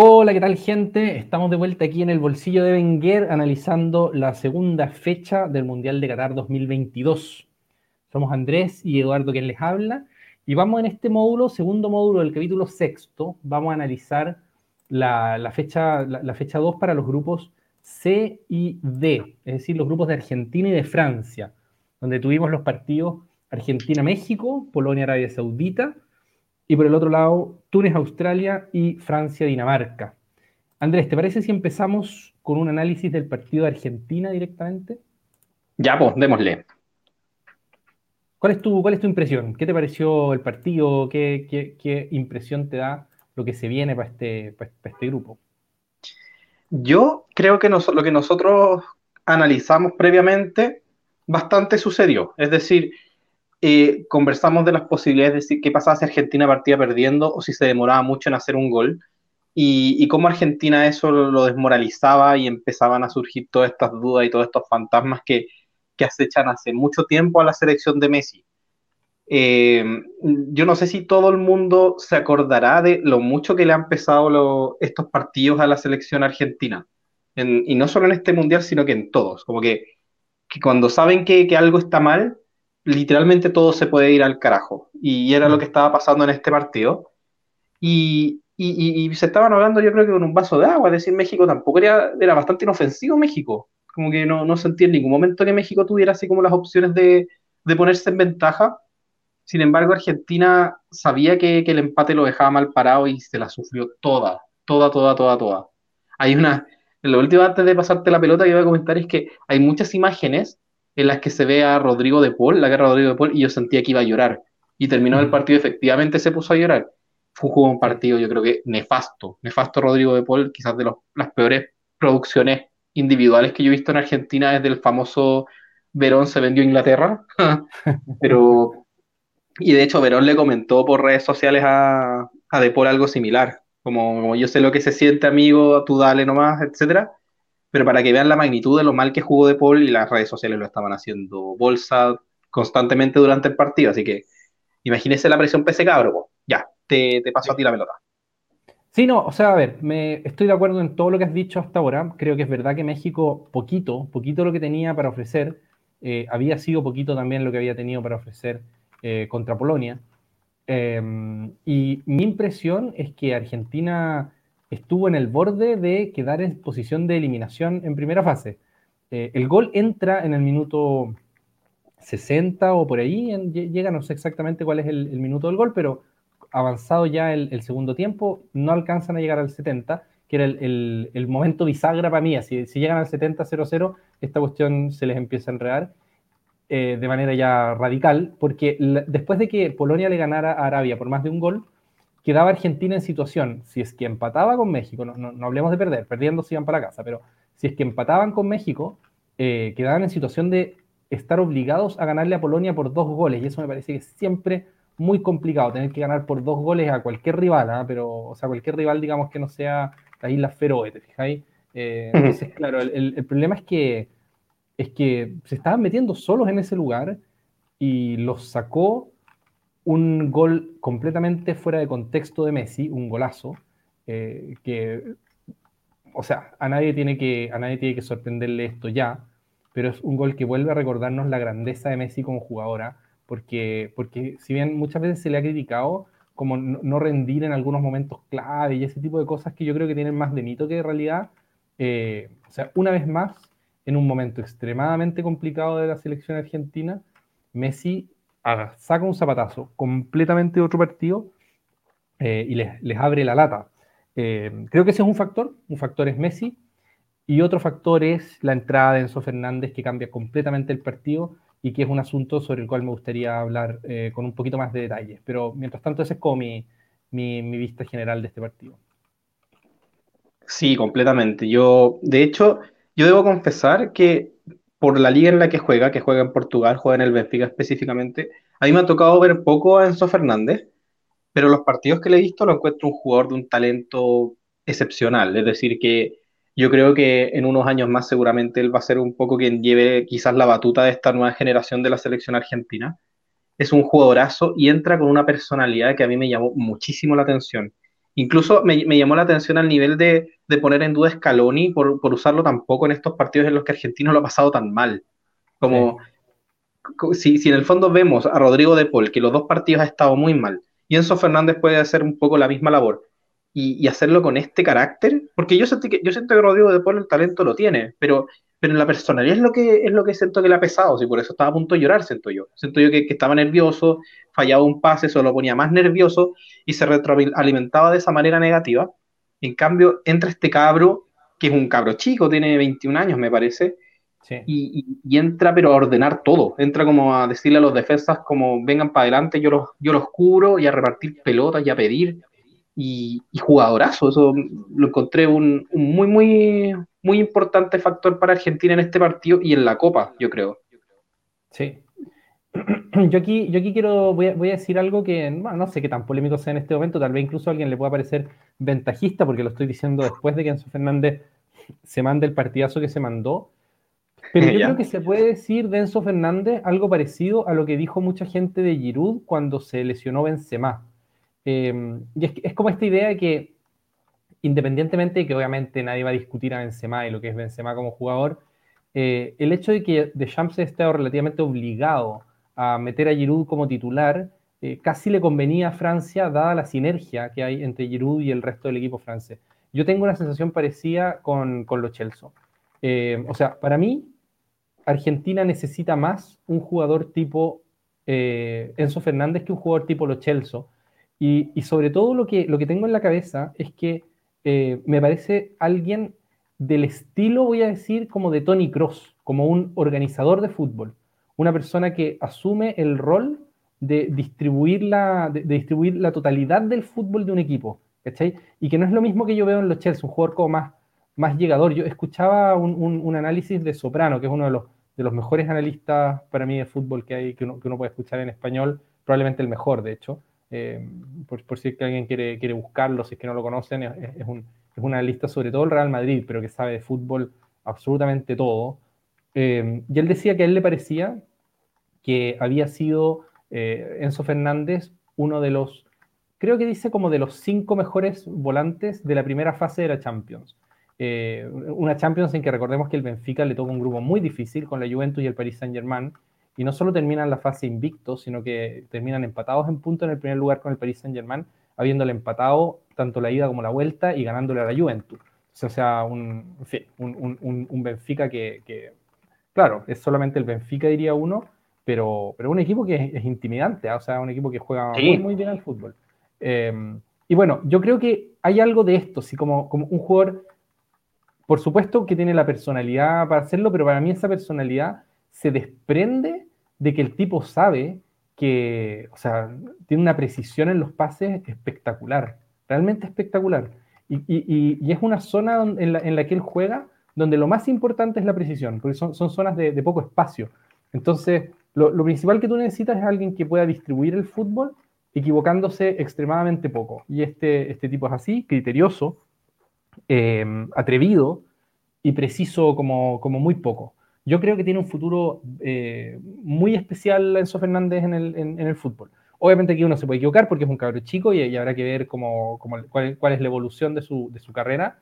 Hola, ¿qué tal gente? Estamos de vuelta aquí en el bolsillo de Wenger analizando la segunda fecha del Mundial de Qatar 2022. Somos Andrés y Eduardo quien les habla y vamos en este módulo, segundo módulo del capítulo sexto, vamos a analizar la, fecha, la, fecha 2 para los grupos C y D, es decir, los grupos de Argentina y de Francia, donde tuvimos los partidos Argentina-México, Polonia-Arabia Saudita, y por el otro lado, Túnez, Australia y Francia, Dinamarca. Andrés, ¿te parece si empezamos con un análisis del partido de Argentina directamente? Ya, pues, démosle. ¿Cuál es tu, cuál es tu impresión? ¿Qué te pareció el partido? ¿Qué, impresión te da lo que se viene para este, para este grupo? Yo creo que lo que nosotros analizamos previamente bastante sucedió. Es decir, eh, conversamos de las posibilidades de decir qué pasaba si Argentina partía perdiendo o si se demoraba mucho en hacer un gol y, cómo Argentina eso lo, desmoralizaba y empezaban a surgir todas estas dudas y todos estos fantasmas que, que acechan hace mucho tiempo a la selección de Messi. Eh, yo no sé si todo el mundo se acordará de lo mucho que le han pesado estos partidos a la selección argentina. y no solo en este mundial, sino que en todos. Como que, cuando saben que, que, algo está mal, literalmente todo se puede ir al carajo. Y era lo que estaba pasando en este partido. Y, y, se estaban hablando, yo creo que con un vaso de agua, es decir, México tampoco era, era bastante inofensivo México. Como que no, no sentía en ningún momento que México tuviera así como las opciones de, de ponerse en ventaja. Sin embargo, Argentina sabía que, que, el empate lo dejaba mal parado y se la sufrió toda, toda, toda, toda, toda. Hay una, lo último, antes de pasarte la pelota, que iba a comentar es que hay muchas imágenes en las que se ve a Rodrigo de Paul, la guerra de Rodrigo de Paul, y yo sentía que iba a llorar. Y terminó el partido, efectivamente se puso a llorar. Fue un partido, yo creo que nefasto. Nefasto Rodrigo de Paul, quizás de las peores producciones individuales que yo he visto en Argentina desde el famoso Verón se vendió a Inglaterra. Pero, y de hecho, Verón le comentó por redes sociales a, a De Paul algo similar. Como, como yo sé lo que se siente, amigo, tú dale nomás, etcétera pero para que vean la magnitud de lo mal que jugó De Paul y las redes sociales lo estaban haciendo bolsa constantemente durante el partido, así que imagínese la presión pese cabro, ya, te, te paso a ti la pelota. Sí, no, o sea, a ver, me, estoy de acuerdo en todo lo que has dicho hasta ahora. Creo que es verdad que México, poquito, poquito lo que tenía para ofrecer, eh, había sido poquito también lo que había tenido para ofrecer eh, contra Polonia. Em, y mi impresión es que Argentina estuvo en el borde de quedar en posición de eliminación en primera fase. Eh, el gol entra en el minuto 60 o por ahí, llega, no sé exactamente cuál es el, minuto del gol, pero avanzado ya el, segundo tiempo, no alcanzan a llegar al 70, que era el, momento bisagra para mí. Si, si llegan al 70-0-0, esta cuestión se les empieza a enredar eh, de manera ya radical, porque después de que Polonia le ganara a Arabia por más de un gol, quedaba Argentina en situación, si es que empataba con México, no, no, hablemos de perder, perdiendo se iban para casa, pero si es que empataban con México, eh, quedaban en situación de estar obligados a ganarle a Polonia por dos goles, y eso me parece que es siempre muy complicado, tener que ganar por dos goles a cualquier rival, ¿ah? pero, o sea, cualquier rival, digamos, que no sea la isla Feroe, ¿te fijáis? Eh, entonces, claro, el, el, problema es que, es que se estaban metiendo solos en ese lugar y los sacó un gol completamente fuera de contexto de Messi, un golazo, eh, que, o sea, a nadie, tiene que, a nadie tiene que sorprenderle esto ya, pero es un gol que vuelve a recordarnos la grandeza de Messi como jugadora, porque, porque si bien muchas veces se le ha criticado como no, rendir en algunos momentos clave y ese tipo de cosas que yo creo que tienen más de mito que de realidad, eh, o sea, una vez más, en un momento extremadamente complicado de la selección argentina, Messi saca un zapatazo completamente de otro partido eh, y les, abre la lata. Eh, creo que ese es un factor. Un factor es Messi y otro factor es la entrada de Enzo Fernández que cambia completamente el partido y que es un asunto sobre el cual me gustaría hablar eh, con un poquito más de detalle. Pero mientras tanto, ese es como mi, mi, mi vista general de este partido. Sí, completamente. Yo, de hecho, yo debo confesar que por la liga en la que juega, que juega en Portugal, juega en el Benfica específicamente, a mí me ha tocado ver poco a Enzo Fernández, pero los partidos que le he visto lo encuentro un jugador de un talento excepcional, es decir, que yo creo que en unos años más seguramente él va a ser un poco quien lleve quizás la batuta de esta nueva generación de la selección argentina. Es un jugadorazo y entra con una personalidad que a mí me llamó muchísimo la atención. Incluso me, llamó la atención al nivel de, poner en duda Scaloni por, por, usarlo tampoco en estos partidos en los que Argentino lo ha pasado tan mal. Como si, si, en el fondo vemos a Rodrigo de Paul, que los dos partidos ha estado muy mal, y Enzo Fernández puede hacer un poco la misma labor, y, hacerlo con este carácter, porque yo, que, yo siento que Rodrigo de Paul el talento lo tiene, pero pero la personalidad es lo que es lo que siento que le ha pesado, y por eso estaba a punto de llorar, siento yo. Siento yo que, estaba nervioso, fallaba un pase, eso lo ponía más nervioso y se retroalimentaba de esa manera negativa. En cambio, entra este cabro, que es un cabro chico, tiene 21 años, me parece, y, entra pero a ordenar todo, entra como a decirle a los defensas como vengan para adelante, yo los, yo los cubro y a repartir pelotas y a pedir y, jugadorazo. Eso lo encontré un, muy, muy, muy importante factor para Argentina en este partido y en la Copa, yo creo. Sí. Yo aquí, yo aquí quiero, voy a, voy a decir algo que no sé qué tan polémico sea en este momento, tal vez incluso a alguien le pueda parecer ventajista, porque lo estoy diciendo después de que Enzo Fernández se mande el partidazo que se mandó. Pero yo creo que se puede decir de Enzo Fernández algo parecido a lo que dijo mucha gente de Giroud cuando se lesionó Benzema. Em, y es, como esta idea de que, independientemente de que obviamente nadie va a discutir a Benzema y lo que es Benzema como jugador, eh, el hecho de que Deschamps esté relativamente obligado a meter a Giroud como titular, eh, casi le convenía a Francia, dada la sinergia que hay entre Giroud y el resto del equipo francés. Yo tengo una sensación parecida con, con los Chelsea. Eh, o sea, para mí, Argentina necesita más un jugador tipo Enzo Fernández que un jugador tipo Lo Chelsea y, sobre todo lo que, lo que tengo en la cabeza es que eh, me parece alguien del estilo, voy a decir, como de Tony Cross, como un organizador de fútbol, una persona que asume el rol de distribuir la, de, distribuir la totalidad del fútbol de un equipo, ¿cachai? Y que no es lo mismo que yo veo en los Chelsea, un jugador como más, más llegador. Yo escuchaba un, análisis de Soprano, que es uno de los, de los mejores analistas para mí de fútbol que hay, que uno, que uno puede escuchar en español, probablemente el mejor, de hecho, eh, por, si alguien quiere, quiere buscarlo, si es que no lo conocen, es, una lista sobre todo el Real Madrid, pero que sabe de fútbol absolutamente todo. Eh, y él decía que a él le parecía que había sido eh, Enzo Fernández uno de los, creo que dice como de los cinco mejores volantes de la primera fase de la Champions. una Champions en que recordemos que el Benfica le tocó un grupo muy difícil con la Juventus y el Paris Saint Germain, y no solo terminan la fase invicto, sino que terminan empatados en punto en el primer lugar con el Paris Saint-Germain, habiéndole empatado tanto la ida como la vuelta y ganándole a la Juventus. O sea, un, un, Benfica que, claro, es solamente el Benfica, diría uno, pero, pero un equipo que es, intimidante, ¿ah? o sea, un equipo que juega muy, muy bien al fútbol. Eh, y bueno, yo creo que hay algo de esto, sí, como, como un jugador, por supuesto que tiene la personalidad para hacerlo, pero para mí esa personalidad se desprende de que el tipo sabe que, o sea, tiene una precisión en los pases espectacular, realmente espectacular. Y, es una zona en, la, que él juega donde lo más importante es la precisión, porque son, zonas de, poco espacio. Entonces, lo, principal que tú necesitas es alguien que pueda distribuir el fútbol equivocándose extremadamente poco. Y este, este tipo es así, criterioso, eh, atrevido y preciso como, como muy poco yo creo que tiene un futuro eh, muy especial Enzo Fernández en el, fútbol. Obviamente aquí uno se puede equivocar porque es un cabrón chico y, habrá que ver cómo, cuál, es la evolución de su, carrera,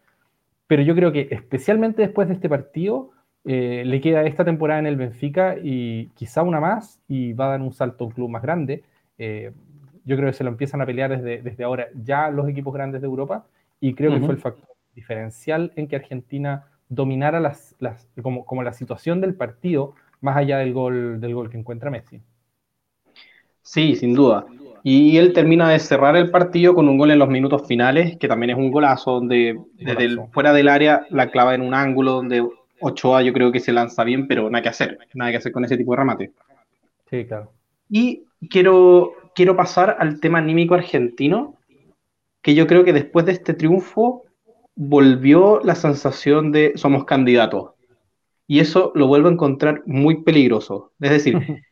pero yo creo que especialmente después de este partido eh, le queda esta temporada en el Benfica y quizá una más y va a dar un salto a un club más grande. Eh, yo creo que se lo empiezan a pelear desde, desde ahora ya los equipos grandes de Europa y creo que fue el factor diferencial en que Argentina dominara las, las, como, como, la situación del partido más allá del gol, del gol que encuentra Messi. Sí, sin duda. Y él termina de cerrar el partido con un gol en los minutos finales, que también es un golazo, donde desde fuera del área la clava en un ángulo donde Ochoa yo creo que se lanza bien, pero nada que hacer, nada que hacer con ese tipo de remate. Sí, claro. Y quiero, quiero pasar al tema anímico argentino, que yo creo que después de este triunfo volvió la sensación de somos candidatos. Y eso lo vuelvo a encontrar muy peligroso. Es decir,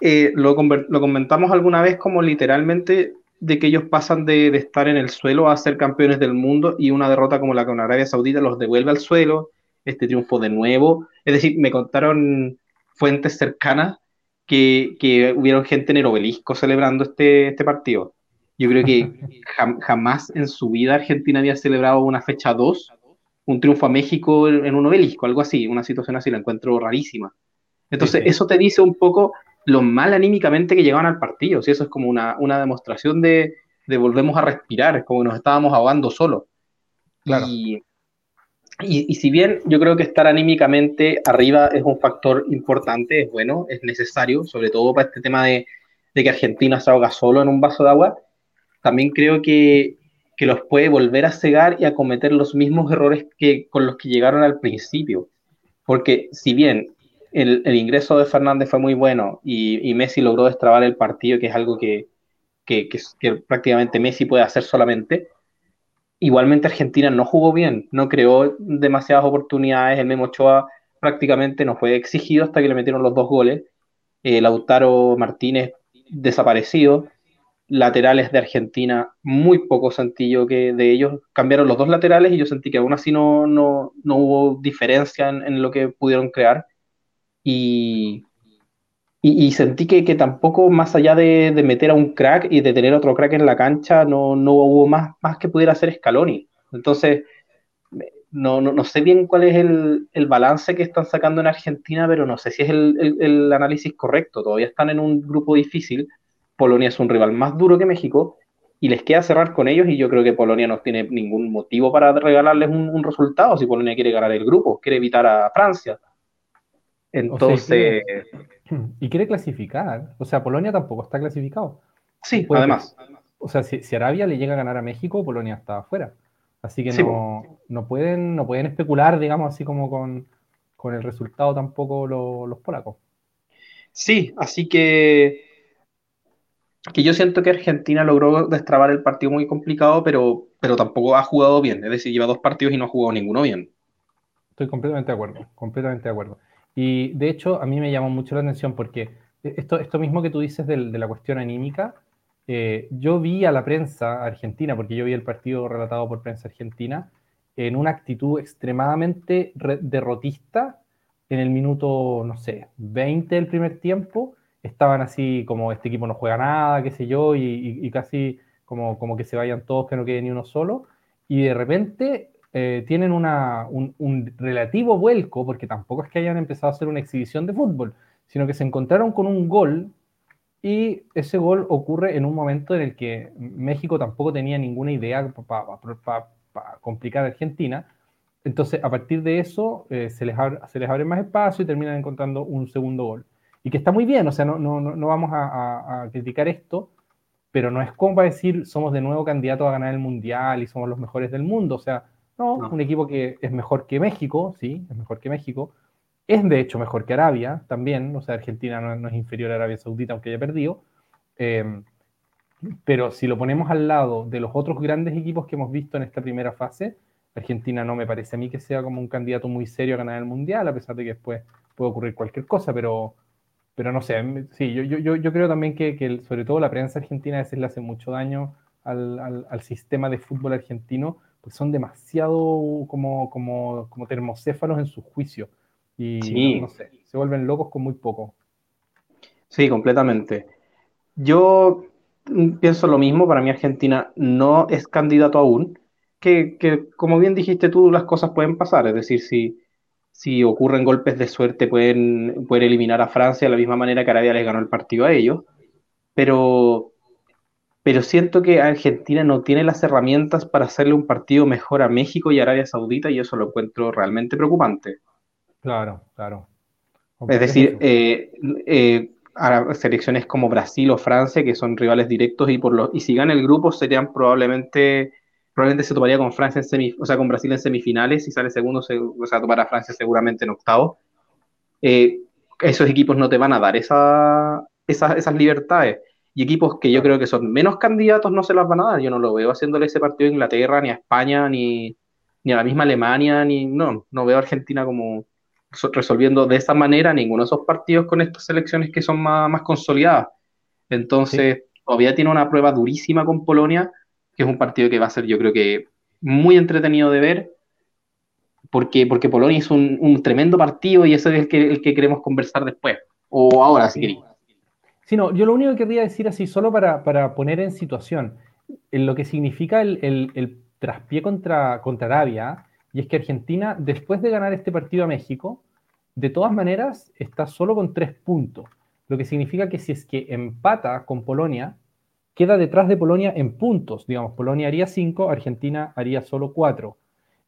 eh, lo, comentamos alguna vez como literalmente de que ellos pasan de, estar en el suelo a ser campeones del mundo y una derrota como la con Arabia Saudita los devuelve al suelo, este triunfo de nuevo. Es decir, me contaron fuentes cercanas que, que hubieron gente en el obelisco celebrando este, este partido. Yo creo que jamás en su vida Argentina había celebrado una fecha 2, un triunfo a México en, un obelisco, algo así, una situación así, la encuentro rarísima. Entonces, eso te dice un poco lo mal anímicamente que llegaban al partido, si eso es como una, una demostración de, de, volvemos a respirar, como nos estábamos ahogando solo. Claro. Y, y, si bien yo creo que estar anímicamente arriba es un factor importante, es bueno, es necesario, sobre todo para este tema de, de que Argentina se ahoga solo en un vaso de agua, también creo que, que, los puede volver a cegar y a cometer los mismos errores que con los que llegaron al principio. Porque si bien el, el ingreso de Fernández fue muy bueno y, y, Messi logró destrabar el partido, que es algo que, que, que prácticamente Messi puede hacer solamente, igualmente Argentina no jugó bien, no creó demasiadas oportunidades, el Memo Ochoa prácticamente no fue exigido hasta que le metieron los dos goles, eh, Lautaro Martínez desaparecido, laterales de Argentina muy poco sencillo que de ellos, cambiaron los dos laterales y yo sentí que aún así no, no, no hubo diferencia en, lo que pudieron crear y, y, sentí que, que, tampoco, más allá de, de, meter a un crack y de tener otro crack en la cancha, no, no hubo más, más que pudiera hacer Scaloni. Entonces, no, no, no sé bien cuál es el, el, balance que están sacando en Argentina, pero no sé si es el, el, análisis correcto. Todavía están en un grupo difícil. Polonia es un rival más duro que México y les queda cerrar con ellos y yo creo que Polonia no tiene ningún motivo para regalarles un, un resultado si Polonia quiere ganar el grupo, quiere evitar a Francia. Entonces... y quiere clasificar. O sea, Polonia tampoco está clasificado. Sí, además. O sea, si, si, Arabia le llega a ganar a México, Polonia está afuera. Así que no, no, pueden, no pueden especular, digamos, así como con, con el resultado tampoco lo, los polacos. Sí, así que, que yo siento que Argentina logró destrabar el partido muy complicado, pero, pero tampoco ha jugado bien. Es decir, lleva dos partidos y no ha jugado ninguno bien. Estoy completamente de acuerdo, completamente de acuerdo. Y de hecho, a mí me llamó mucho la atención porque esto, esto mismo que tú dices de, la cuestión anímica, eh, yo vi a la prensa argentina, porque yo vi el partido relatado por prensa argentina, en una actitud extremadamente derrotista en el minuto, no sé, 20 del primer tiempo. Estaban así como este equipo no juega nada, qué sé yo, y, casi como, como que se vayan todos, que no quede ni uno solo. Y de repente eh, tienen un, un, relativo vuelco, porque tampoco es que hayan empezado a hacer una exhibición de fútbol, sino que se encontraron con un gol y ese gol ocurre en un momento en el que México tampoco tenía ninguna idea para pa, pa, complicar a Argentina. Entonces, a partir de eso, eh, se, les abre, se les abre más espacio y terminan encontrando un segundo gol. Y que está muy bien, o sea, no, no, no vamos a, a, a criticar esto, pero no es como para decir somos de nuevo candidatos a ganar el mundial y somos los mejores del mundo. O sea, no, un equipo que es mejor que México, sí, es mejor que México. Es de hecho mejor que Arabia también, o sea, Argentina no, no es inferior a Arabia Saudita, aunque haya perdido. Eh, pero si lo ponemos al lado de los otros grandes equipos que hemos visto en esta primera fase, Argentina no me parece a mí que sea como un candidato muy serio a ganar el Mundial, a pesar de que después puede ocurrir cualquier cosa, pero, pero no sé, sí, yo, yo, yo creo también que, que, sobre todo la prensa argentina a veces le hace mucho daño al, al, al sistema de fútbol argentino, pues son demasiado como, como, como termocéfalos en su juicio. Y sí. no, sé, se vuelven locos con muy poco. Sí, completamente. Yo pienso lo mismo, para mí Argentina no es candidato aún, que, que, como bien dijiste tú, las cosas pueden pasar, es decir, si, si ocurren golpes de suerte pueden, pueden eliminar a Francia de la misma manera que Arabia les ganó el partido a ellos, pero pero siento que Argentina no tiene las herramientas para hacerle un partido mejor a México y Arabia Saudita y eso lo encuentro realmente preocupante. Claro, claro. Es decir, eh, eh, selecciones como Brasil o Francia, que son rivales directos y por los y si gana el grupo serían probablemente probablemente se tomaría con Francia en semi, o sea, con Brasil en semifinales, si sale segundo, se, o sea, tomará Francia seguramente en octavo. Eh, esos equipos no te van a dar esa, esa, esas libertades y equipos que yo creo que son menos candidatos no se las van a dar. Yo no lo veo haciéndole ese partido a Inglaterra, ni a España, ni, ni a la misma Alemania, ni no, no veo a Argentina como resolviendo de esa manera ninguno de esos partidos con estas selecciones que son más, más consolidadas. Entonces, sí. todavía tiene una prueba durísima con Polonia, que es un partido que va a ser, yo creo que, muy entretenido de ver, porque, porque Polonia es un, un tremendo partido y ese es el que, el que queremos conversar después, o ahora, si queréis. Sí, no, yo lo único que querría decir así, solo para, para poner en situación, en lo que significa el, el, traspié contra, contra Arabia, y es que Argentina, después de ganar este partido a México, de todas maneras está solo con tres puntos, lo que significa que si es que empata con Polonia, queda detrás de Polonia en puntos. Digamos, Polonia haría cinco, Argentina haría solo cuatro.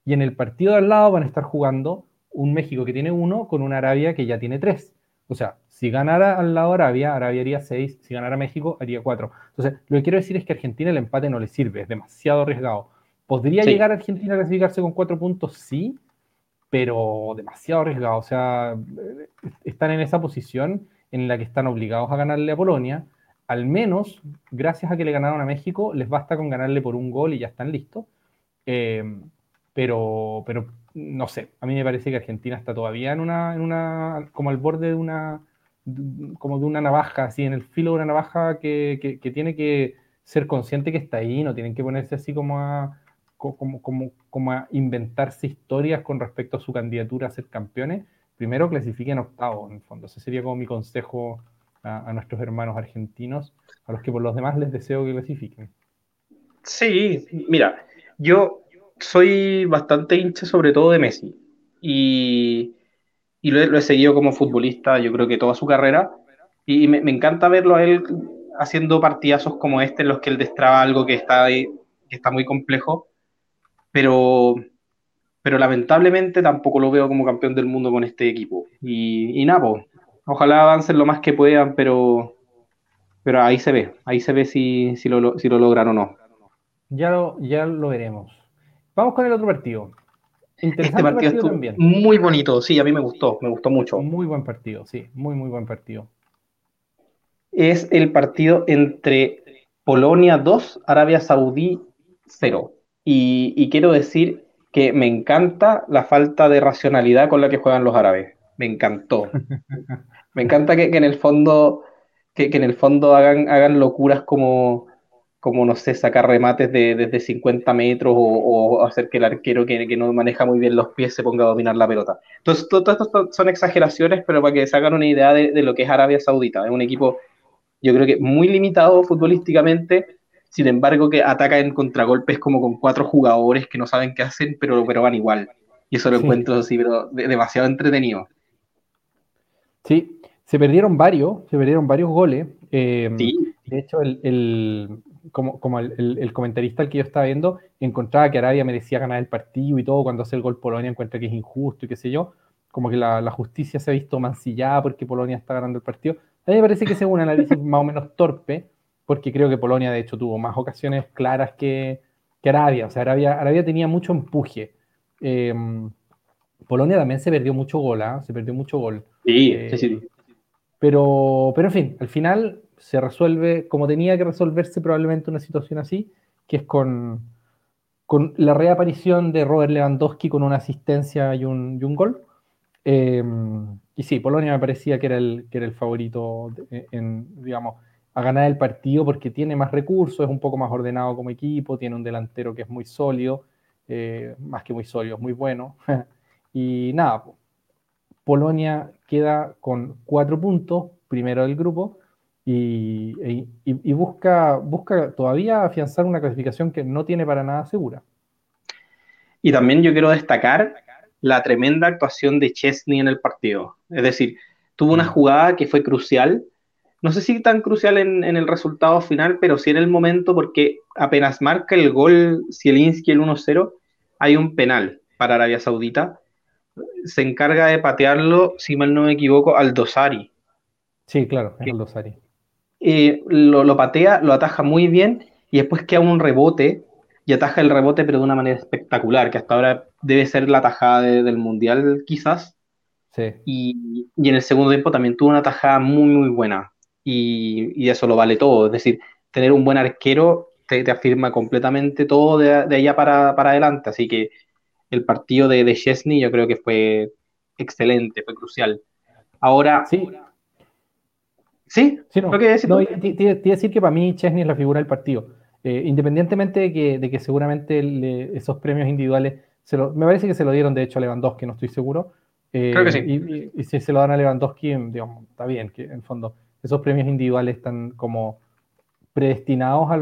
Y en el partido de al lado van a estar jugando un México que tiene uno con una Arabia que ya tiene tres. O sea, si ganara al lado Arabia, Arabia haría seis, si ganara México, haría cuatro. Entonces, lo que quiero decir es que a Argentina el empate no le sirve, es demasiado arriesgado. ¿Podría llegar a Argentina a clasificarse con cuatro puntos? Sí, pero demasiado arriesgado. O sea, están en esa posición en la que están obligados a ganarle a Polonia. Al menos, gracias a que le ganaron a México, les basta con ganarle por un gol y ya están listos. Eh, pero, pero no sé, a mí me parece que Argentina está todavía en una, en una como al borde de una, como de una navaja, así, en el filo de una navaja que, que, tiene que ser consciente que está ahí, no tienen que ponerse así como a, como, como, como a inventarse historias con respecto a su candidatura a ser campeones. Primero clasifiquen octavo, en el fondo. Ese sería como mi consejo a, nuestros hermanos argentinos, a los que por los demás les deseo que clasifiquen. Sí, mira, yo soy bastante hincha sobre todo de Messi y, y lo, he, seguido como futbolista yo creo que toda su carrera y me, encanta verlo a él haciendo partidazos como este en los que él destraba algo que está, que está muy complejo, pero, pero lamentablemente tampoco lo veo como campeón del mundo con este equipo. Y, y nada, ojalá avancen lo más que puedan, pero, pero ahí se ve, ahí se ve si, si, lo, si lo logran o no. Ya lo, ya lo veremos. Vamos con el otro partido. este partido, también. muy bonito, sí, a mí me gustó, me gustó mucho. Muy buen partido, sí, muy, muy buen partido. Es el partido entre Polonia 2, Arabia Saudí 0. Y, quiero decir que me encanta la falta de racionalidad con la que juegan los árabes. Me encantó. me encanta que, en el fondo, que, que, en el fondo hagan, hagan locuras como como, no sé, sacar remates de, desde 50 metros o, hacer que el arquero que, que, no maneja muy bien los pies se ponga a dominar la pelota. Entonces, todo, esto son exageraciones, pero para que se hagan una idea de, lo que es Arabia Saudita. Es un equipo, yo creo que muy limitado futbolísticamente, sin embargo, que ataca en contragolpes como con cuatro jugadores que no saben qué hacen, pero, pero van igual. Y eso lo encuentro así, pero demasiado entretenido. Sí, se perdieron varios, se perdieron varios goles. Eh, sí. De hecho, el, como, como el, comentarista al que yo estaba viendo, encontraba que Arabia merecía ganar el partido y todo, cuando hace el gol Polonia encuentra que es injusto y qué sé yo, como que la, justicia se ha visto mancillada porque Polonia está ganando el partido. A mí me parece que es un análisis más o menos torpe, porque creo que Polonia de hecho tuvo más ocasiones claras que, que Arabia, o sea, Arabia, Arabia tenía mucho empuje. Em, Polonia también se perdió mucho gol, ¿ah? se perdió mucho gol. Sí, sí, sí. Eh, pero, pero en fin, al final se resuelve como tenía que resolverse probablemente una situación así, que es con, con la reaparición de Robert Lewandowski con una asistencia y un, y un gol. Em, y sí, Polonia me parecía que era el, que era el favorito en, digamos, a ganar el partido porque tiene más recursos, es un poco más ordenado como equipo, tiene un delantero que es muy sólido, eh, más que muy sólido, es muy bueno. y nada, Polonia queda con cuatro puntos, primero del grupo, y, busca, busca todavía afianzar una clasificación que no tiene para nada segura. Y también yo quiero destacar la tremenda actuación de Chesney en el partido. Es decir, tuvo una jugada que fue crucial, no sé si tan crucial en, el resultado final, pero sí en el momento porque apenas marca el gol Zielinski el 1-0, hay un penal para Arabia Saudita. Se encarga de patearlo, si mal no me equivoco, al Dosari. Sí, claro, es al Dosari. eh, lo, patea, lo ataja muy bien y después queda un rebote y ataja el rebote pero de una manera espectacular, que hasta ahora debe ser la tajada del Mundial quizás. Y, en el segundo tiempo también tuvo una tajada muy muy buena. Y, eso lo vale todo, es decir, tener un buen arquero te, afirma completamente todo de, allá para, adelante, así que el partido de, de Chesney yo creo que fue excelente, fue crucial. Ahora, sí. Sí, sí no. decir, no, te, decir que para mí Chesney es la figura del partido. Eh, independientemente de que, de que seguramente esos premios individuales, se lo, me parece que se lo dieron de hecho a Lewandowski, no estoy seguro. Eh, Creo que sí. Y, si se lo dan a Lewandowski, digamos, está bien, que en el fondo esos premios individuales están como predestinados a, a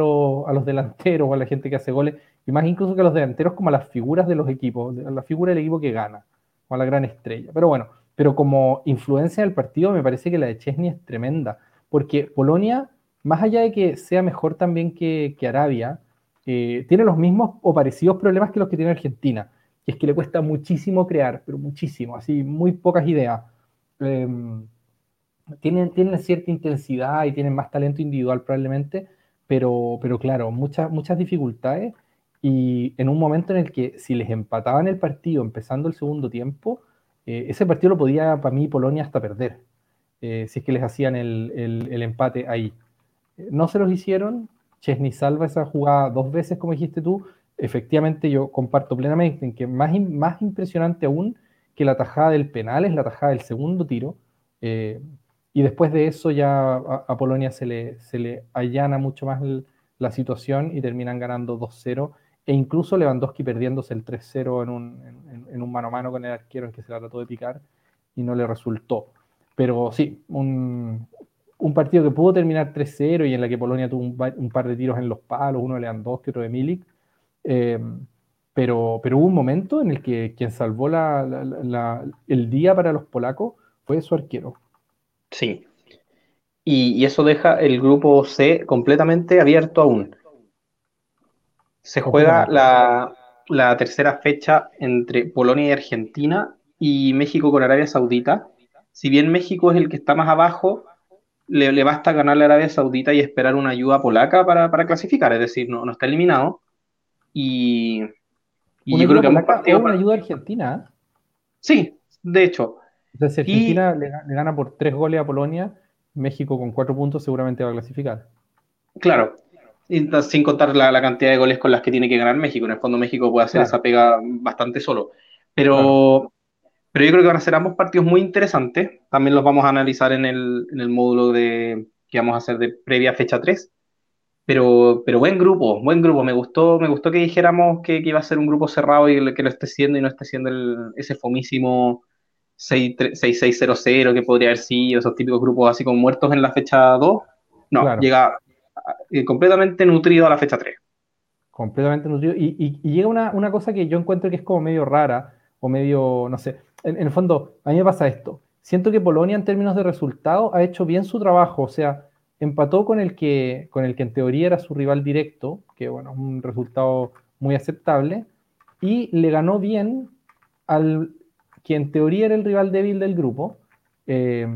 los delanteros o a la gente que hace goles, y más incluso que los delanteros como a las figuras de los equipos, a la figura del equipo que gana, o a la gran estrella. Pero bueno, pero como influencia del partido me parece que la de Chesney es tremenda, porque Polonia, más allá de que sea mejor también que, Arabia, eh, tiene los mismos o parecidos problemas que los que tiene Argentina, que es que le cuesta muchísimo crear, pero muchísimo, así muy pocas ideas. Em, tienen, tienen cierta intensidad y tienen más talento individual probablemente, pero, pero claro, muchas, muchas dificultades y en un momento en el que si les empataban el partido empezando el segundo tiempo, eh, ese partido lo podía para mí Polonia hasta perder, eh, si es que les hacían el, el, empate ahí. No se los hicieron, Chesney salva esa jugada dos veces, como dijiste tú, efectivamente yo comparto plenamente en que más, más impresionante aún que la tajada del penal es la tajada del segundo tiro. Eh, y después de eso ya a, Polonia se le, se le allana mucho más la situación y terminan ganando 2-0 e incluso Lewandowski perdiéndose el 3-0 en un, en, un, mano a mano con el arquero en que se la trató de picar y no le resultó. Pero sí, un, un partido que pudo terminar 3-0 y en la que Polonia tuvo un, par de tiros en los palos, uno de Lewandowski, otro de Milik. Eh, pero, pero hubo un momento en el que quien salvó la, la, el día para los polacos fue su arquero. Sí. Y, y, eso deja el grupo C completamente abierto aún. Se juega la, tercera fecha entre Polonia y Argentina y México con Arabia Saudita. Si bien México es el que está más abajo, le, basta ganarle a Arabia Saudita y esperar una ayuda polaca para, clasificar, es decir, no, no está eliminado. Y, yo creo que un partido una ayuda argentina. ¿eh? Sí, de hecho. si Argentina le, gana por tres goles a Polonia, México con cuatro puntos seguramente va a clasificar. Claro, sin contar la, cantidad de goles con las que tiene que ganar México. En el fondo México puede hacer esa pega bastante solo. Pero, pero yo creo que van a ser ambos partidos muy interesantes. También los vamos a analizar en el, en el módulo de, que vamos a hacer de previa fecha 3. Pero, pero buen grupo, buen grupo. Me gustó, me gustó que dijéramos que, iba a ser un grupo cerrado y que lo esté siendo y no esté siendo ese fomísimo 6600 que podría haber sido, esos típicos grupos así como muertos en la fecha 2. No, llega, eh, completamente nutrido a la fecha 3. Completamente nutrido. Y, llega una, cosa que yo encuentro que es como medio rara, o medio, no sé, en, el fondo, a mí me pasa esto. Siento que Polonia en términos de resultado ha hecho bien su trabajo, o sea, empató con el que, con el que en teoría era su rival directo, que bueno, un resultado muy aceptable, y le ganó bien al que en teoría era el rival débil del grupo, eh,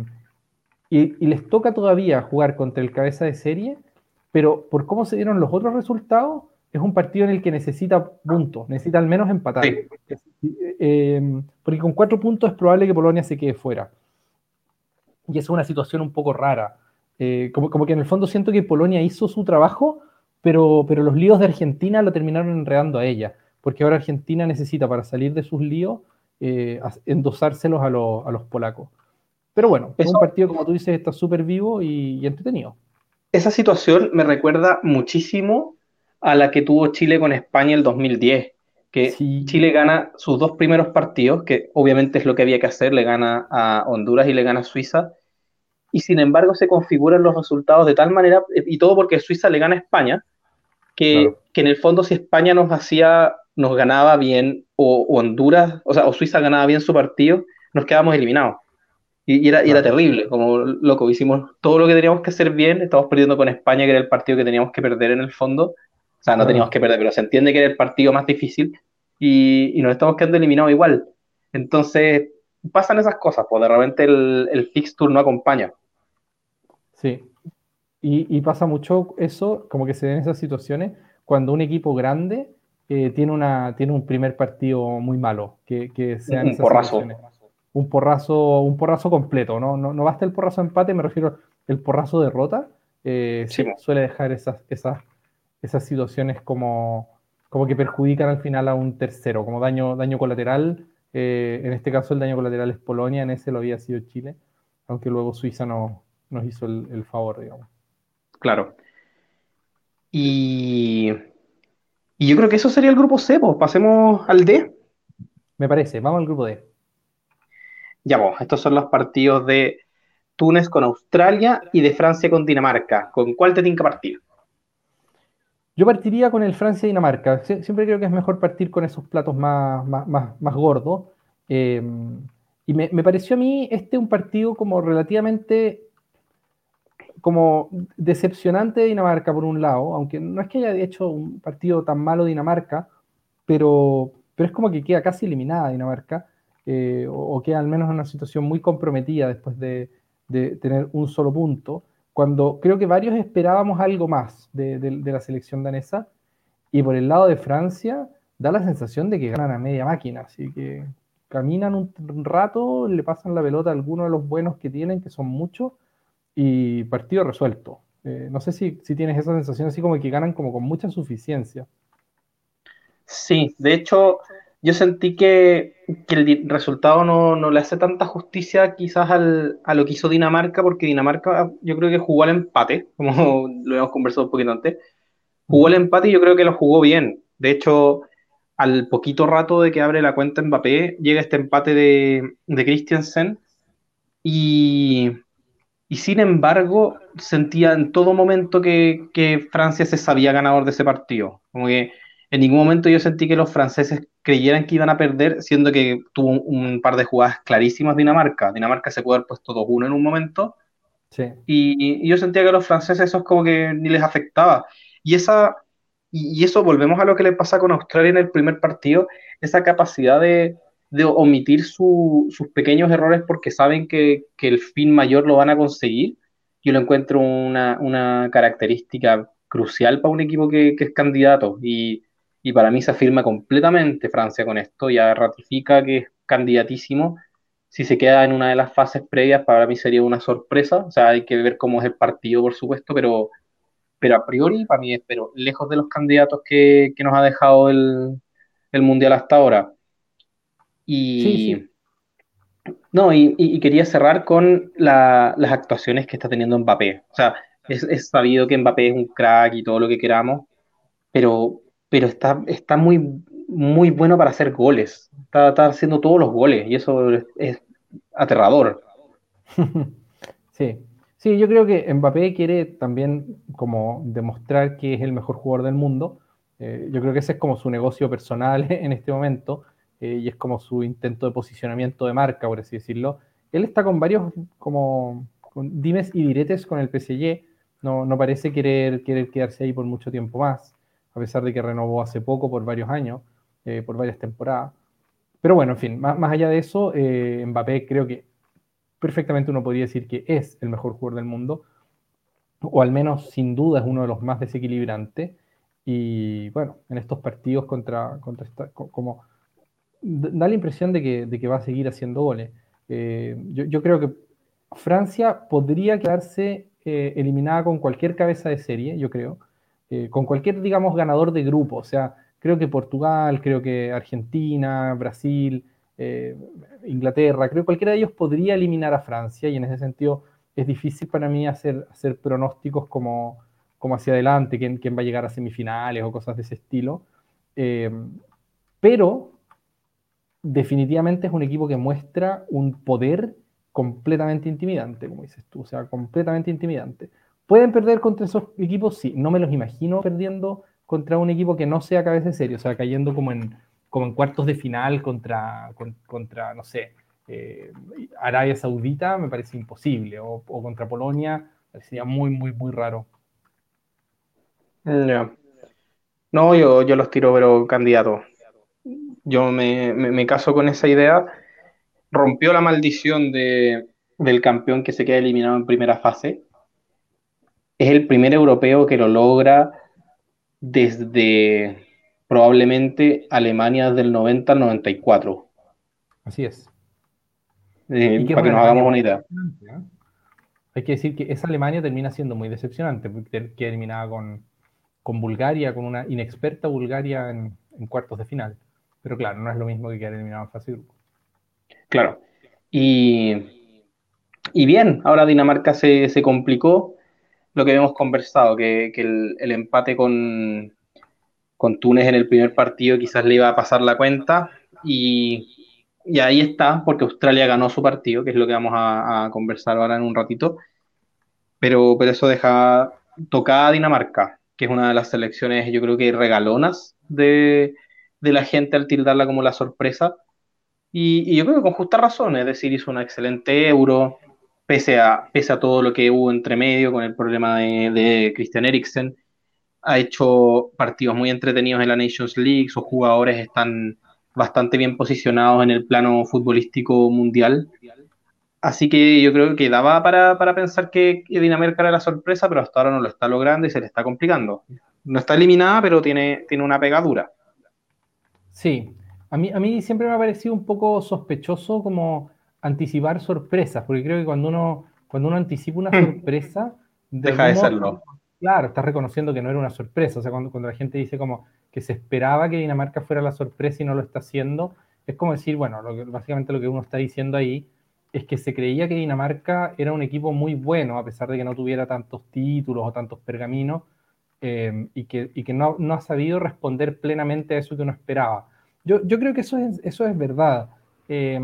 y, y, les toca todavía jugar contra el cabeza de serie, pero por cómo se dieron los otros resultados, es un partido en el que necesita puntos, necesita al menos empatar. Eh, porque con cuatro puntos es probable que Polonia se quede fuera. Y es una situación un poco rara. Eh, como, como, que en el fondo siento que Polonia hizo su trabajo, pero, pero los líos de Argentina lo terminaron enredando a ella. Porque ahora Argentina necesita para salir de sus líos eh, endosárselos a, a, los polacos. Pero bueno, es un partido, como tú dices, está súper vivo y entretenido esa situación me recuerda muchísimo a la que tuvo Chile con España el 2010, que Chile gana sus dos primeros partidos, que obviamente es lo que había que hacer, le gana a Honduras y le gana a Suiza, y sin embargo se configuran los resultados de tal manera, y todo porque Suiza le gana a España, que, en el fondo si España nos hacía, nos ganaba bien, o, o Honduras, o sea, o Suiza ganaba bien su partido, nos quedábamos eliminados. Y, era, era, terrible, como loco, hicimos todo lo que teníamos que hacer bien, estamos perdiendo con España, que era el partido que teníamos que perder en el fondo. O sea, no teníamos que perder, pero se entiende que era el partido más difícil y, y nos estamos quedando eliminados igual. Entonces, pasan esas cosas, pues de repente el, el fixture no acompaña. Sí, y, y, pasa mucho eso, como que se den esas situaciones, cuando un equipo grande eh, tiene, una, tiene un primer partido muy malo, que, que sean un porrazo un porrazo, un porrazo completo, ¿no? No, basta el porrazo empate, me refiero el porrazo derrota. Eh, sí. suele dejar esas, esas, esas situaciones como, como que perjudican al final a un tercero, como daño, daño colateral. Eh, en este caso el daño colateral es Polonia, en ese lo había sido Chile, aunque luego Suiza no, nos hizo el, favor, digamos. Claro. Y, y, yo creo que eso sería el grupo C, pues pasemos al D. Me parece, vamos al grupo D. Ya vos, estos son los partidos de Túnez con Australia y de Francia con Dinamarca. ¿Con cuál te tiene que partir? Yo partiría con el Francia-Dinamarca. Siempre creo que es mejor partir con esos platos más, más, gordos. Eh, y me, pareció a mí este un partido como relativamente como decepcionante de Dinamarca por un lado, aunque no es que haya hecho un partido tan malo Dinamarca, pero, pero es como que queda casi eliminada Dinamarca, eh, o, queda al menos en una situación muy comprometida después de, de tener un solo punto cuando creo que varios esperábamos algo más de, la selección danesa, y por el lado de Francia da la sensación de que ganan a media máquina, así que caminan un rato, le pasan la pelota a algunos de los buenos que tienen, que son muchos, y partido resuelto. Eh, no sé si, si, tienes esa sensación así como que ganan como con mucha suficiencia. Sí, de hecho, yo sentí que, el resultado no, le hace tanta justicia quizás a lo que hizo Dinamarca, porque Dinamarca yo creo que jugó al empate, como lo hemos conversado un poquito antes. Jugó el empate y yo creo que lo jugó bien. De hecho, al poquito rato de que abre la cuenta Mbappé, llega este empate de, de Christiansen y, y sin embargo sentía en todo momento que, que Francia se sabía ganador de ese partido. Como que en ningún momento yo sentí que los franceses creyeran que iban a perder, siendo que tuvo un, par de jugadas clarísimas Dinamarca. Dinamarca se puede haber puesto 2-1 en un momento. Y, yo sentía que a los franceses eso es como que ni les afectaba. Y, esa, y, eso, volvemos a lo que le pasa con Australia en el primer partido, esa capacidad de, omitir sus pequeños errores porque saben que, el fin mayor lo van a conseguir. Yo lo encuentro una, característica crucial para un equipo que, que es candidato. Y, y para mí se afirma completamente Francia con esto, ya ratifica que es candidatísimo. Si se queda en una de las fases previas, para mí sería una sorpresa. O sea, hay que ver cómo es el partido, por supuesto, pero, pero a priori, para mí pero lejos de los candidatos que, nos ha dejado el, Mundial hasta ahora. Y, No, y, quería cerrar con las actuaciones que está teniendo Mbappé. O sea, es, es, sabido que Mbappé es un crack y todo lo que queramos, pero pero está, está muy, muy bueno para hacer goles. Está, haciendo todos los goles y eso es, aterrador. Sí, sí, yo creo que Mbappé quiere también como demostrar que es el mejor jugador del mundo. Eh, yo creo que ese es como su negocio personal en este momento eh, y es como su intento de posicionamiento de marca, por así decirlo. Él está con varios como dimes y diretes con el PSG. No, no parece querer, querer quedarse ahí por mucho tiempo más a pesar de que renovó hace poco por varios años, eh, por varias temporadas. Pero bueno, en fin, más, allá de eso, eh, Mbappé creo que perfectamente uno podría decir que es el mejor jugador del mundo, o al menos sin duda es uno de los más desequilibrantes. Y bueno, en estos partidos contra, contra esta, como da la impresión de que, de que va a seguir haciendo goles. Eh, yo, yo, creo que Francia podría quedarse eliminada con cualquier cabeza de serie, yo creo. Eh, con cualquier, digamos, ganador de grupo. O sea, creo que Portugal, creo que Argentina, Brasil, eh, Inglaterra, creo que cualquiera de ellos podría eliminar a Francia y en ese sentido es difícil para mí hacer, hacer pronósticos como, como hacia adelante, quién, quién va a llegar a semifinales o cosas de ese estilo. Eh, pero definitivamente es un equipo que muestra un poder completamente intimidante, como dices tú, o sea, completamente intimidante. ¿Pueden perder contra esos equipos? Sí, no me los imagino perdiendo contra un equipo que no sea cabeza de serie, o sea, cayendo como en, cuartos de final contra, no sé, eh, Arabia Saudita, me parece imposible, o, contra Polonia, sería muy, muy, muy raro. No, yo, yo los tiro, pero candidato. Yo me, me, caso con esa idea. Rompió la maldición de, del campeón que se queda eliminado en primera fase es el primer europeo que lo logra desde probablemente Alemania del 90 al 94. Así es. Eh, para que nos hagamos una idea. ¿eh? Hay que decir que esa Alemania termina siendo muy decepcionante, porque queda eliminada con, con Bulgaria, con una inexperta Bulgaria en, cuartos de final. Pero claro, no es lo mismo que quedar eliminado en fase grupo. Claro. Y, y bien, ahora Dinamarca se, se complicó lo que hemos conversado, que, el, empate con, con Túnez en el primer partido quizás le iba a pasar la cuenta y, ahí está, porque Australia ganó su partido, que es lo que vamos a, conversar ahora en un ratito, pero, pero eso deja tocada a Dinamarca. que es una de las selecciones, yo creo que regalonas de, de la gente al tildarla como la sorpresa. Y, yo creo que con justa razón, es decir, hizo una excelente euro, pese a, pese a todo lo que hubo entre medio con el problema de, Christian Eriksen. Ha hecho partidos muy entretenidos en la Nations League, sus jugadores están bastante bien posicionados en el plano futbolístico mundial. Así que yo creo que daba para, para pensar que Dinamarca era la sorpresa, pero hasta ahora no lo está logrando y se le está complicando. No está eliminada, pero tiene, tiene una pegadura. Sí, a mí, a mí siempre me ha parecido un poco sospechoso como anticipar sorpresas, porque creo que cuando uno, cuando uno anticipa una sorpresa... Deja de serlo. Claro, está reconociendo que no era una sorpresa. O sea, cuando, cuando la gente dice como que se esperaba que Dinamarca fuera la sorpresa y no lo está haciendo, es como decir, bueno, básicamente lo que uno está diciendo ahí es que se creía que Dinamarca era un equipo muy bueno, a pesar de que no tuviera tantos títulos o tantos pergaminos, eh, y que, y que no, no, ha sabido responder plenamente a eso que uno esperaba. Yo, yo creo que eso es, eso es verdad. Eh,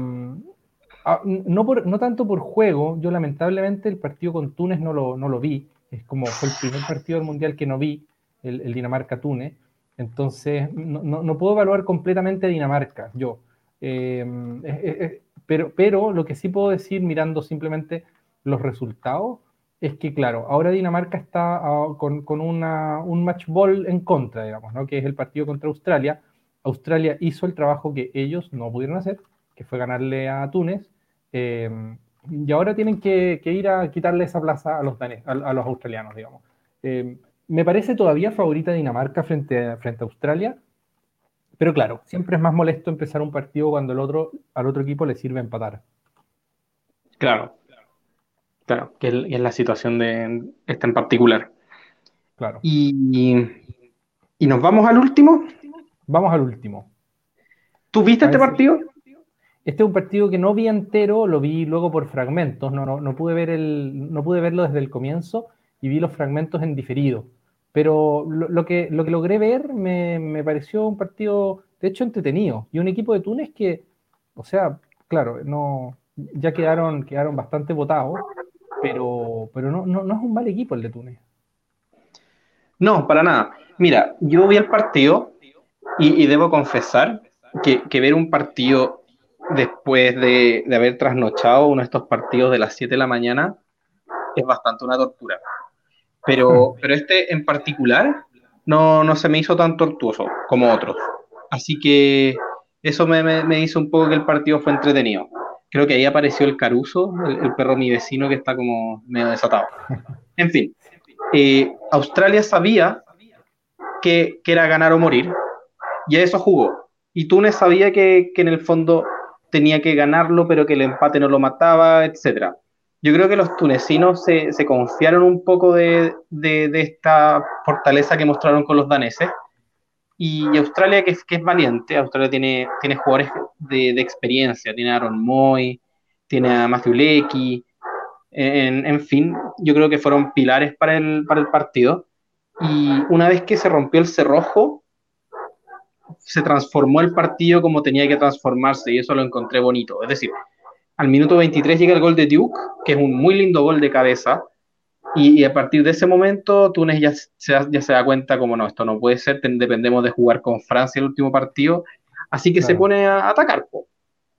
no, por, no tanto por juego, yo lamentablemente el partido con Túnez no lo, no lo vi, es como fue el primer partido del Mundial que no vi, el, Dinamarca-Túnez, entonces no, no, no, puedo evaluar completamente Dinamarca, yo. Eh, pero, pero lo que sí puedo decir mirando simplemente los resultados es que, claro, ahora Dinamarca está ah, con, con una, un match ball en contra, digamos, ¿no? que es el partido contra Australia. Australia hizo el trabajo que ellos no pudieron hacer, que fue ganarle a Túnez, eh, y ahora tienen que, que, ir a quitarle esa plaza a los, danes, a, a los australianos, digamos. Eh, me parece todavía favorita Dinamarca frente a, frente a Australia, pero claro, siempre es más molesto empezar un partido cuando el otro, al otro equipo le sirve empatar. Claro, claro, que es la situación de esta en particular. Claro. Y, y nos vamos al último. Vamos al último. ¿Tú viste este partido? Este es un partido que no vi entero, lo vi luego por fragmentos, no, no, no, pude, ver el, no pude verlo desde el comienzo y vi los fragmentos en diferido. Pero lo, lo, que, lo que logré ver me, me, pareció un partido, de hecho, entretenido. Y un equipo de Túnez que, o sea, claro, no, ya quedaron, quedaron bastante votados, pero, pero no, no, no es un mal equipo el de Túnez. No, para nada. Mira, yo vi el partido y, y debo confesar que, que, ver un partido después de, de, haber trasnochado uno de estos partidos de las 7 de la mañana es bastante una tortura. Pero, pero este en particular no, no se me hizo tan tortuoso como otros. Así que eso me, me, me, hizo un poco que el partido fue entretenido. Creo que ahí apareció el Caruso, el, el perro mi vecino que está como medio desatado. En fin, eh, Australia sabía que, que, era ganar o morir y a eso jugó. Y Túnez sabía que, que en el fondo tenía que ganarlo, pero que el empate no lo mataba, etcétera yo creo que los tunecinos se, se confiaron un poco de, de, de, esta fortaleza que mostraron con los daneses. Y Australia, que es, que es valiente, Australia tiene, tiene jugadores de, de experiencia, tiene a Aaron Moy, tiene a Matthew Lecky, en, en, fin, yo creo que fueron pilares para el, para el partido. Y una vez que se rompió el cerrojo, se transformó el partido como tenía que transformarse, y eso lo encontré bonito. Es decir, al minuto 23 llega el gol de Duke, que es un muy lindo gol de cabeza. Y, y a partir de ese momento, Túnez ya se, ya se da cuenta como no, esto no puede ser, dependemos de jugar con Francia el último partido. Así que claro. se pone a atacar.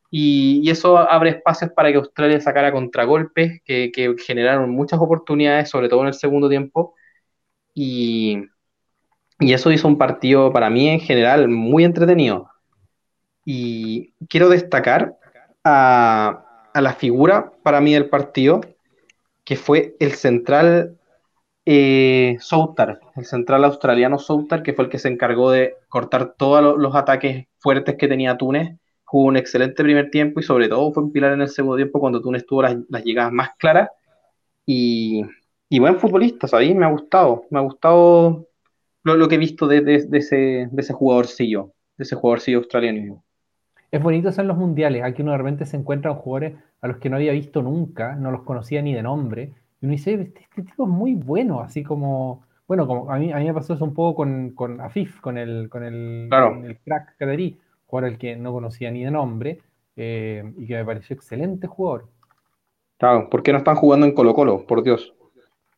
Y, y, eso abre espacios para que Australia sacara contragolpes que, que generaron muchas oportunidades, sobre todo en el segundo tiempo. Y, y eso hizo un partido para mí en general muy entretenido. Y quiero destacar a, a la figura para mí del partido, que fue el central eh, Soutar, el central australiano Soutar, que fue el que se encargó de cortar todos los ataques fuertes que tenía Túnez. Jugó un excelente primer tiempo y sobre todo fue un pilar en el segundo tiempo cuando Túnez tuvo las, las llegadas más claras. Y, y, buen futbolista, ¿sabéis? Me ha gustado, me ha gustado lo, lo que he visto de, de, de, ese, de ese jugadorcillo, de ese jugadorcillo australiano es bonito ser los mundiales, aquí uno de repente se encuentra jugadores a los que no había visto nunca, no los conocía ni de nombre, y uno dice, este, este tipo es muy bueno, así como, bueno, como a mí, a mí me pasó eso un poco con, con Afif, con el, con el, claro. con el crack Kaderí, jugador al que no conocía ni de nombre, eh, y que me pareció excelente jugador. Claro, ¿por qué no están jugando en Colo Colo? Por Dios.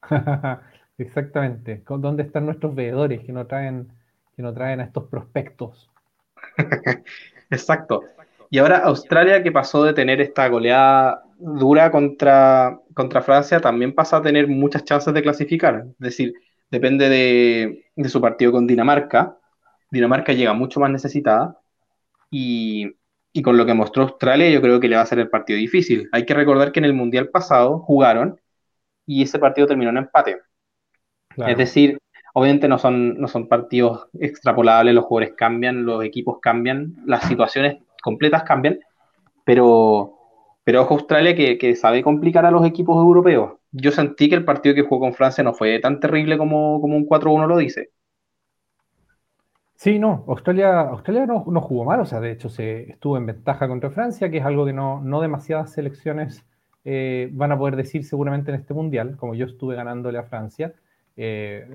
Exactamente. ¿Dónde están nuestros veedores que no traen, que no traen a estos prospectos? Exacto. Y ahora Australia, que pasó de tener esta goleada dura contra, contra Francia, también pasa a tener muchas chances de clasificar. Es decir, depende de, de su partido con Dinamarca. Dinamarca llega mucho más necesitada y, y con lo que mostró Australia, yo creo que le va a ser el partido difícil. Hay que recordar que en el Mundial pasado jugaron y ese partido terminó en empate. Es decir, obviamente no son, no son partidos extrapolables, los jugadores cambian, los equipos cambian, las situaciones completas cambian, pero, pero ojo Australia que, que sabe complicar a los equipos europeos. Yo sentí que el partido que jugó con Francia no fue tan terrible como, como un 4-1 lo dice. Sí, no, Australia, Australia no, jugó mal, o sea, de hecho se estuvo en ventaja contra Francia, que es algo que no, no demasiadas selecciones eh, van a poder decir seguramente en este mundial, como yo estuve ganándole a Francia. Eh,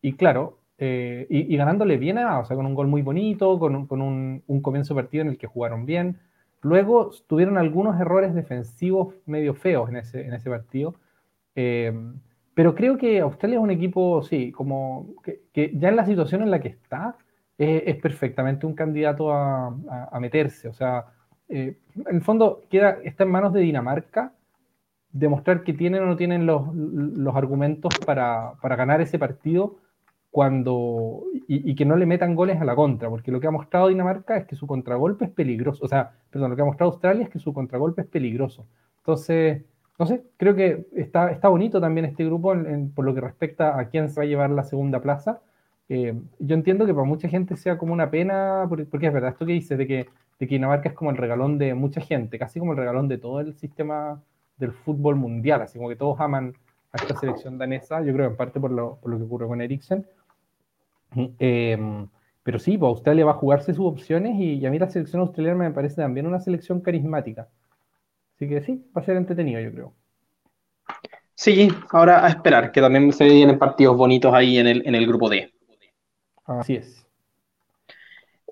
y claro, eh, y, ganándole bien, o sea, con un gol muy bonito, con, un, con un, comienzo de partido en el que jugaron bien. Luego tuvieron algunos errores defensivos medio feos en ese, en ese partido. pero creo que Australia es un equipo, sí, como que, que ya en la situación en la que está, es, perfectamente un candidato a, meterse. O sea, eh, en el fondo queda, está en manos de Dinamarca demostrar que tienen o no tienen los, argumentos para, ganar ese partido cuando y, que no le metan goles a la contra, porque lo que ha mostrado Dinamarca es que su contragolpe es peligroso, o sea, perdón, lo que ha mostrado Australia es que su contragolpe es peligroso. Entonces, no sé, creo que está, está bonito también este grupo por lo que respecta a quién se va a llevar la segunda plaza eh, yo entiendo que para mucha gente sea como una pena, porque, es verdad esto que dice de que, de que Dinamarca es como el regalón de mucha gente, casi como el regalón de todo el sistema del fútbol mundial, así como que todos aman a esta selección danesa, yo creo en parte por lo, por lo que ocurre con Eriksen. Eh, pero sí, pues Australia va a jugarse sus opciones y, a mí la selección australiana me parece también una selección carismática. Así que sí, va a ser entretenido, yo creo. Sí, ahora a esperar, que también se vienen partidos bonitos ahí en el, en el grupo D. Así es.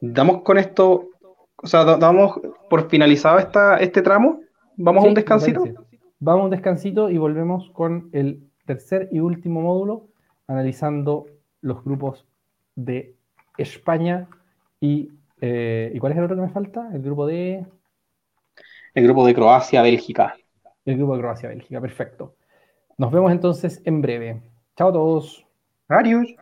Damos con esto, o sea, damos por finalizado esta, este tramo. ¿Vamos a un descansito? Vamos a un descansito y volvemos con el tercer y último módulo, analizando los grupos de España y, eh, ¿y cuál es el otro que me falta? El grupo de... El grupo de Croacia-Bélgica. El grupo de Croacia-Bélgica, perfecto. Nos vemos entonces en breve. Chao a todos. Adiós.